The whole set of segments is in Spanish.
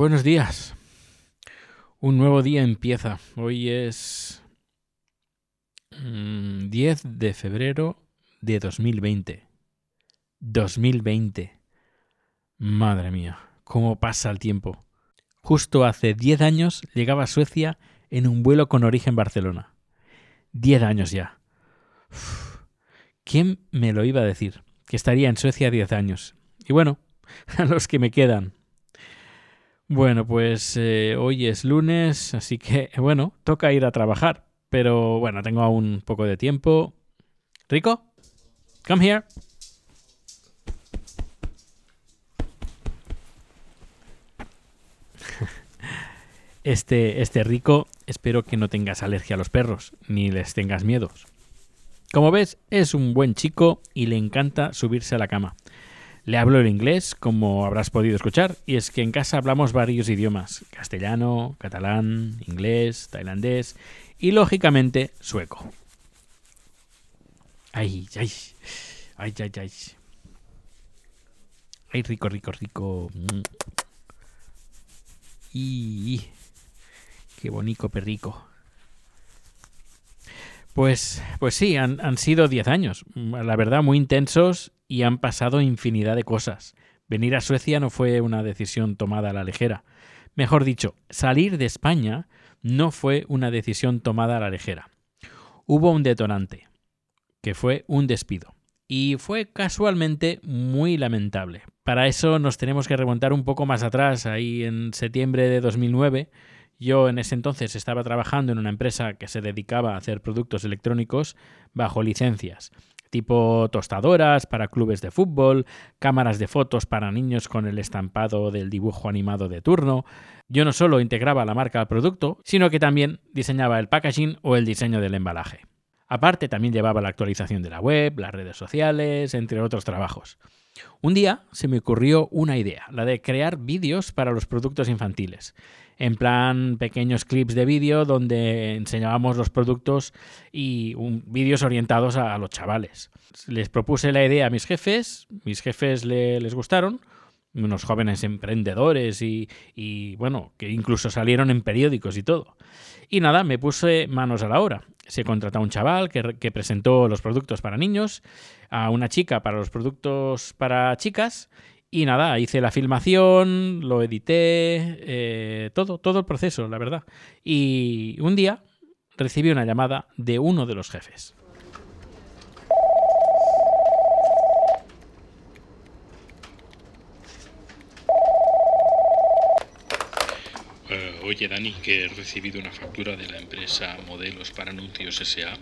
Buenos días. Un nuevo día empieza. Hoy es mm, 10 de febrero de 2020. 2020. Madre mía, cómo pasa el tiempo. Justo hace 10 años llegaba a Suecia en un vuelo con origen Barcelona. 10 años ya. ¿Quién me lo iba a decir? Que estaría en Suecia 10 años. Y bueno, a los que me quedan. Bueno, pues eh, hoy es lunes, así que bueno, toca ir a trabajar. Pero bueno, tengo aún un poco de tiempo. Rico, come here. Este, este rico, espero que no tengas alergia a los perros, ni les tengas miedos. Como ves, es un buen chico y le encanta subirse a la cama. Le hablo el inglés, como habrás podido escuchar, y es que en casa hablamos varios idiomas, castellano, catalán, inglés, tailandés y, lógicamente, sueco. Ay, ay, ay, ay, ay. Ay, rico, rico, rico. Y qué bonito perrico. Pues, pues sí, han, han sido 10 años, la verdad muy intensos y han pasado infinidad de cosas. Venir a Suecia no fue una decisión tomada a la ligera. Mejor dicho, salir de España no fue una decisión tomada a la ligera. Hubo un detonante, que fue un despido. Y fue casualmente muy lamentable. Para eso nos tenemos que remontar un poco más atrás, ahí en septiembre de 2009. Yo en ese entonces estaba trabajando en una empresa que se dedicaba a hacer productos electrónicos bajo licencias tipo tostadoras para clubes de fútbol, cámaras de fotos para niños con el estampado del dibujo animado de turno. Yo no solo integraba la marca al producto, sino que también diseñaba el packaging o el diseño del embalaje. Aparte, también llevaba la actualización de la web, las redes sociales, entre otros trabajos. Un día se me ocurrió una idea, la de crear vídeos para los productos infantiles en plan pequeños clips de vídeo donde enseñábamos los productos y vídeos orientados a, a, los chavales. Les propuse la idea a mis jefes, mis jefes le, les gustaron, unos jóvenes emprendedores y, bueno, que incluso salieron en periódicos y todo. Y nada, me puse manos a la obra. Se contrató a un chaval que, que presentó los productos para niños, a una chica para los productos para chicas y nada, hice la filmación, lo edité, eh, todo, todo el proceso, la verdad. Y un día recibí una llamada de uno de los jefes. Uh, oye, Dani, que he recibido una factura de la empresa Modelos para Anuncios S.A.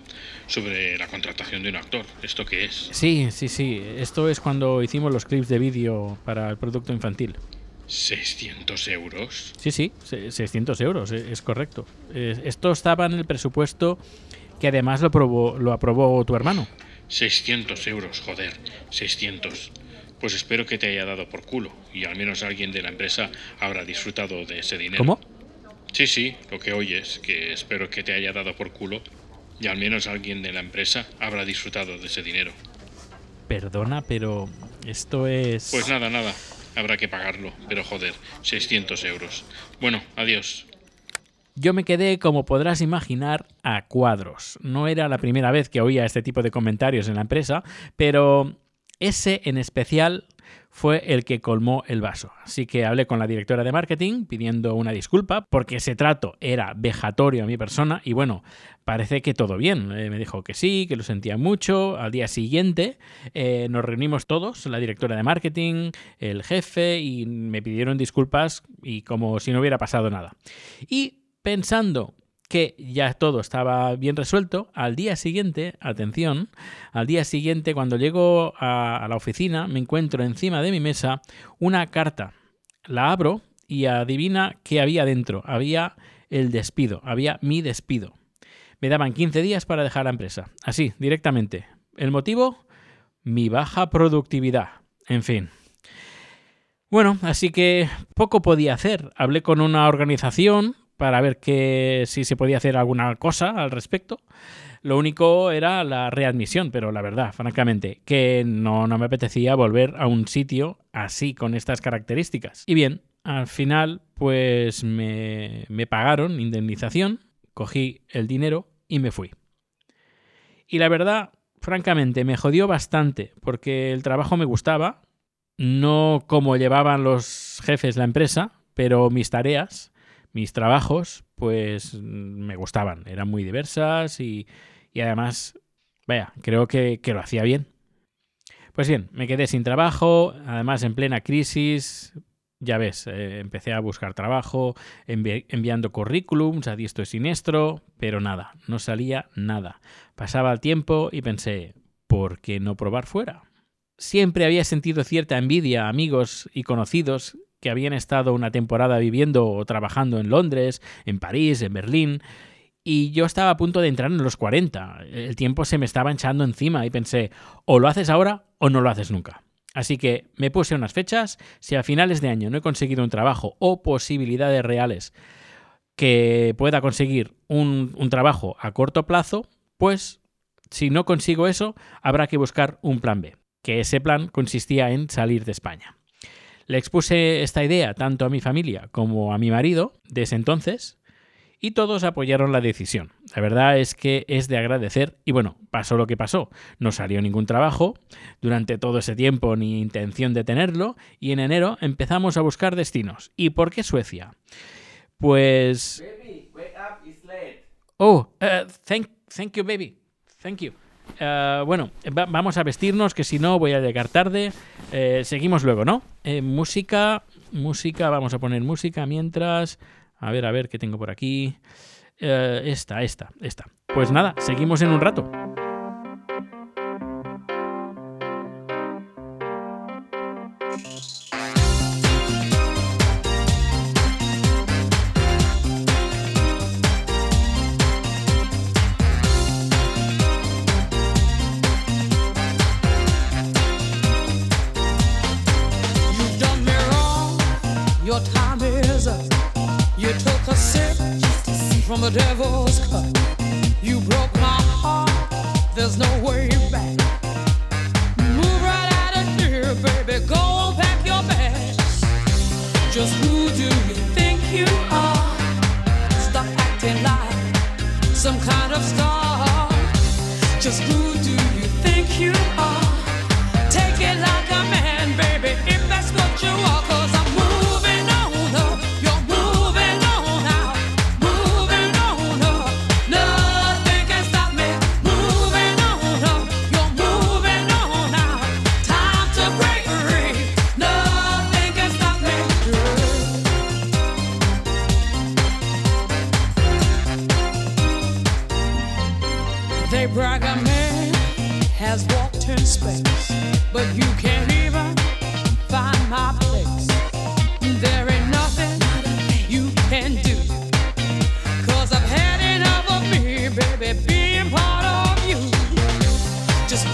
sobre la contratación de un actor. ¿Esto qué es? Sí, sí, sí. Esto es cuando hicimos los clips de vídeo para el producto infantil. ¿600 euros? Sí, sí, 600 euros, es correcto. Esto estaba en el presupuesto que además lo, probó, lo aprobó tu hermano. 600 euros, joder, 600. Pues espero que te haya dado por culo y al menos alguien de la empresa habrá disfrutado de ese dinero. ¿Cómo? Sí, sí, lo que oyes, que espero que te haya dado por culo y al menos alguien de la empresa habrá disfrutado de ese dinero. Perdona, pero esto es... Pues nada, nada, habrá que pagarlo, pero joder, 600 euros. Bueno, adiós. Yo me quedé, como podrás imaginar, a cuadros. No era la primera vez que oía este tipo de comentarios en la empresa, pero ese en especial fue el que colmó el vaso. Así que hablé con la directora de marketing pidiendo una disculpa porque ese trato era vejatorio a mi persona y bueno, parece que todo bien. Eh, me dijo que sí, que lo sentía mucho. Al día siguiente eh, nos reunimos todos, la directora de marketing, el jefe y me pidieron disculpas y como si no hubiera pasado nada. Y pensando que ya todo estaba bien resuelto, al día siguiente, atención, al día siguiente cuando llego a, la oficina me encuentro encima de mi mesa una carta. La abro y adivina qué había dentro. Había el despido, había mi despido. Me daban 15 días para dejar la empresa. Así, directamente. ¿El motivo? Mi baja productividad. En fin. Bueno, así que poco podía hacer. Hablé con una organización para ver que si se podía hacer alguna cosa al respecto. Lo único era la readmisión, pero la verdad, francamente, que no, no me apetecía volver a un sitio así, con estas características. Y bien, al final, pues me, me pagaron indemnización, cogí el dinero y me fui. Y la verdad, francamente, me jodió bastante porque el trabajo me gustaba, no como llevaban los jefes la empresa, pero mis tareas, mis trabajos, pues me gustaban, eran muy diversas y, y además, vaya, creo que, que lo hacía bien. Pues bien, me quedé sin trabajo, además en plena crisis, ya ves, eh, empecé a buscar trabajo, envi enviando currículums a diestro y siniestro, pero nada, no salía nada. Pasaba el tiempo y pensé, ¿por qué no probar fuera? Siempre había sentido cierta envidia a amigos y conocidos que habían estado una temporada viviendo o trabajando en Londres, en París, en Berlín, y yo estaba a punto de entrar en los 40. El tiempo se me estaba echando encima y pensé, o lo haces ahora o no lo haces nunca. Así que me puse unas fechas, si a finales de año no he conseguido un trabajo o posibilidades reales que pueda conseguir un, un trabajo a corto plazo, pues si no consigo eso, habrá que buscar un plan B, que ese plan consistía en salir de España. Le expuse esta idea tanto a mi familia como a mi marido de ese entonces y todos apoyaron la decisión. La verdad es que es de agradecer y bueno, pasó lo que pasó. No salió ningún trabajo durante todo ese tiempo ni intención de tenerlo y en enero empezamos a buscar destinos. ¿Y por qué Suecia? Pues... Baby, wake up, it's late. Oh, uh, thank, thank you, baby. Thank you. Uh, bueno, va vamos a vestirnos, que si no voy a llegar tarde. Eh, seguimos luego, ¿no? Eh, música, música, vamos a poner música mientras... A ver, a ver, ¿qué tengo por aquí? Eh, esta, esta, esta. Pues nada, seguimos en un rato. The devil's cut. You broke my heart. There's no way back. Move right out of here, baby. Go pack your bags. Just who do you think you are? Stop acting like some kind of star. Just who do you think you are? A man has walked in space, but you can't even find my place. There ain't nothing you can do. Cause I've had enough of me, baby, being part of you. Just